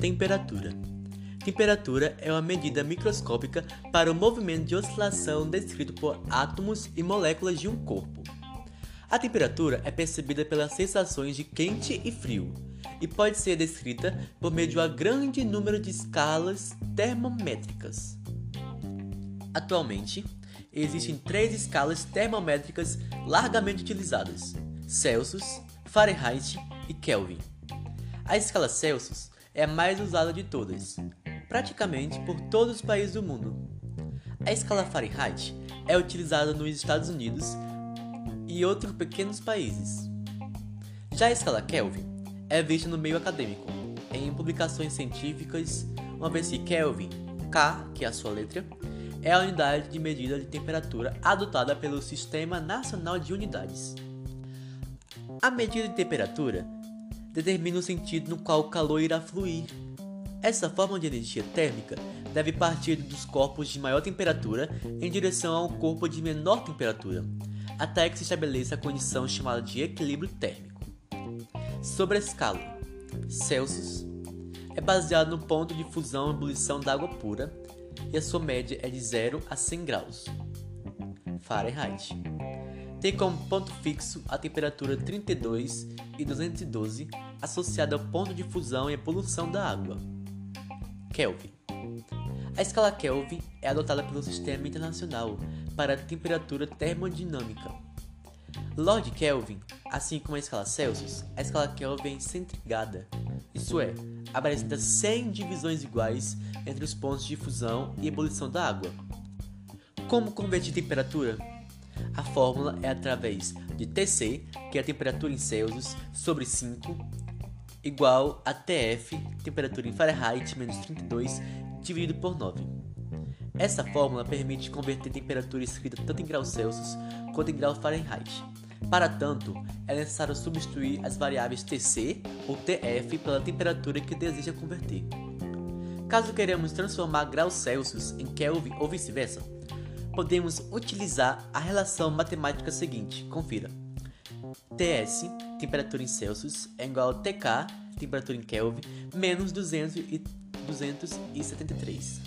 Temperatura. Temperatura é uma medida microscópica para o movimento de oscilação descrito por átomos e moléculas de um corpo. A temperatura é percebida pelas sensações de quente e frio e pode ser descrita por meio de um grande número de escalas termométricas. Atualmente, existem três escalas termométricas largamente utilizadas: Celsius, Fahrenheit e Kelvin. A escala Celsius é a mais usada de todas, praticamente por todos os países do mundo. A escala Fahrenheit é utilizada nos Estados Unidos e outros pequenos países. Já a escala Kelvin é vista no meio acadêmico, em publicações científicas, uma vez que Kelvin, K, que é a sua letra, é a unidade de medida de temperatura adotada pelo Sistema Nacional de Unidades. A medida de temperatura determina o sentido no qual o calor irá fluir. Essa forma de energia térmica deve partir dos corpos de maior temperatura em direção a um corpo de menor temperatura, até que se estabeleça a condição chamada de equilíbrio térmico. Sobre a escala, Celsius é baseado no ponto de fusão e ebulição da água pura e a sua média é de 0 a 100 graus. Fahrenheit tem como ponto fixo a temperatura 32 e 212 associada ao ponto de fusão e evolução da água. Kelvin. A escala Kelvin é adotada pelo Sistema Internacional para a Temperatura Termodinâmica. Lord Kelvin, assim como a escala Celsius, a escala Kelvin é centrigada, isso é, apresenta 100 divisões iguais entre os pontos de fusão e ebulição da água. Como converter temperatura? A fórmula é através de Tc, que é a temperatura em Celsius, sobre 5, igual a Tf, temperatura em Fahrenheit menos 32, dividido por 9. Essa fórmula permite converter temperatura escrita tanto em graus Celsius quanto em grau Fahrenheit. Para tanto, é necessário substituir as variáveis Tc ou Tf pela temperatura que deseja converter. Caso queiramos transformar graus Celsius em Kelvin ou vice-versa, podemos utilizar a relação matemática seguinte. Confira. Ts, temperatura em Celsius, é igual a Tk, temperatura em Kelvin, menos 200 e 273.